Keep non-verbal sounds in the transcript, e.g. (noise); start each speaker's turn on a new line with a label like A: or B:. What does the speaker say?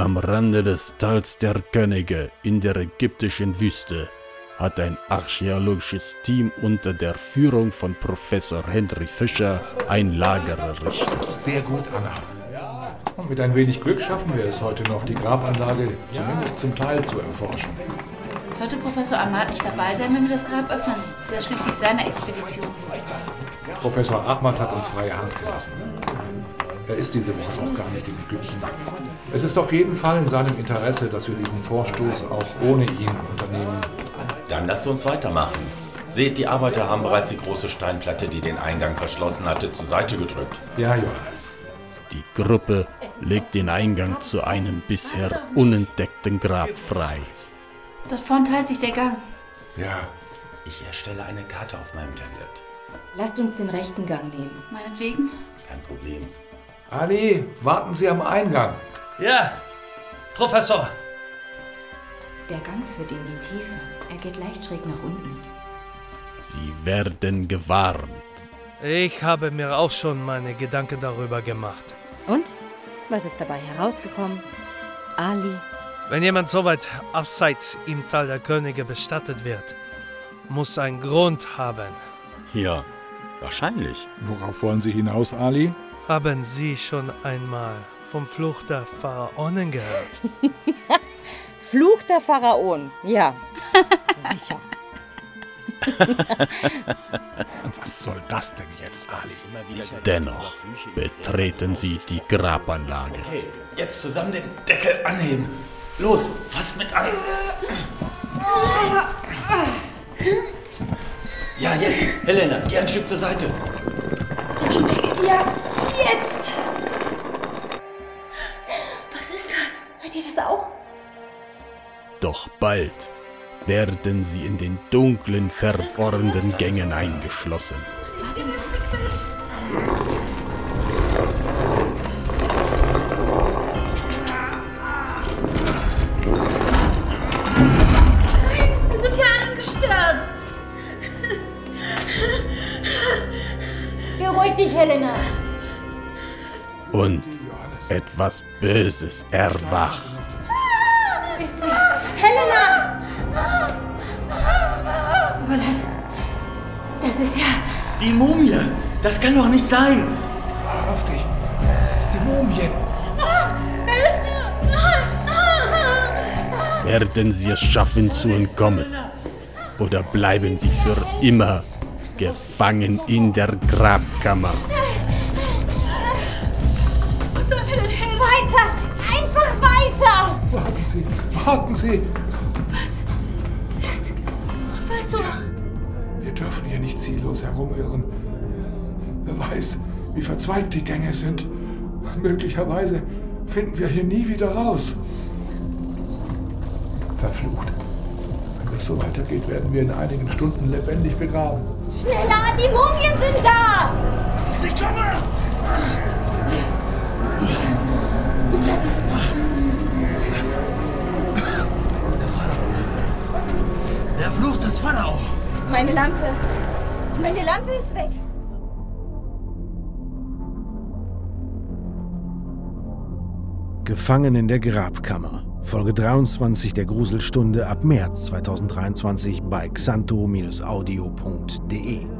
A: Am Rande des Tals der Könige in der ägyptischen Wüste hat ein archäologisches Team unter der Führung von Professor Henry Fischer ein Lager errichtet.
B: Sehr gut, Anna. Und mit ein wenig Glück schaffen wir es heute noch, die Grabanlage zumindest zum Teil zu erforschen.
C: Sollte Professor Ahmad nicht dabei sein, wenn wir das Grab öffnen? Das ist ja schließlich seine Expedition.
B: Professor Ahmad hat uns freie Hand gelassen. Er ist diese Woche auch gar nicht in Ägypten. Es ist auf jeden Fall in seinem Interesse, dass wir diesen Vorstoß auch ohne ihn unternehmen.
D: Dann lasst uns weitermachen. Seht, die Arbeiter haben bereits die große Steinplatte, die den Eingang verschlossen hatte, zur Seite gedrückt.
B: Ja, Johannes.
A: Die Gruppe legt den Eingang zu einem bisher unentdeckten Grab frei.
C: Dort vorn teilt sich der Gang.
B: Ja,
D: Ich erstelle eine Karte auf meinem Tablet.
E: Lasst uns den rechten Gang nehmen.
C: Meinetwegen.
D: Kein Problem.
B: Ali, warten Sie am Eingang.
F: Ja, Professor.
E: Der Gang führt in die Tiefe. Er geht leicht schräg nach unten.
A: Sie werden gewarnt.
F: Ich habe mir auch schon meine Gedanken darüber gemacht.
E: Und? Was ist dabei herausgekommen? Ali,
F: Wenn jemand so weit abseits im Tal der Könige bestattet wird, muss ein Grund haben.
D: Ja, wahrscheinlich.
B: Worauf wollen Sie hinaus, Ali?
F: Haben Sie schon einmal vom Fluch der Pharaonen gehört? (laughs)
E: Fluch der Pharaonen. Ja, (laughs) sicher. (laughs)
B: Was soll das denn jetzt, Ali?
A: Dennoch betreten sie die Grabanlage.
D: Okay, jetzt zusammen den Deckel anheben. Los, fasst mit an. Ja, jetzt. Helena, geh ein Stück zur Seite.
E: Ja, jetzt!
C: Was ist das?
E: Hört ihr das auch?
A: Doch bald werden sie in den dunklen, verworrenen Gängen eingeschlossen.
C: Wir sind hier eingesperrt.
E: Beruhig dich, Helena.
A: Und etwas Böses erwacht.
E: Ist sie? Helena! Aber das. Das ist ja.
D: Die Mumie! Das kann doch nicht sein!
B: Auf dich. Es ist die Mumie.
A: Werden sie es schaffen zu entkommen? Oder bleiben sie für immer gefangen in der Grabkammer?
E: Weiter! Einfach weiter!
B: Warten Sie, warten Sie.
C: Professor.
B: Wir dürfen hier nicht ziellos herumirren. Wer weiß, wie verzweigt die Gänge sind. Möglicherweise finden wir hier nie wieder raus. Verflucht. Wenn das so weitergeht, werden wir in einigen Stunden lebendig begraben.
E: Schneller! Die Mumien sind da!
D: Sie kommen!
F: Der Fluch des Pharao!
E: Meine Lampe. Meine Lampe ist weg.
G: Gefangen in der Grabkammer. Folge 23 der Gruselstunde ab März 2023 bei xanto-audio.de.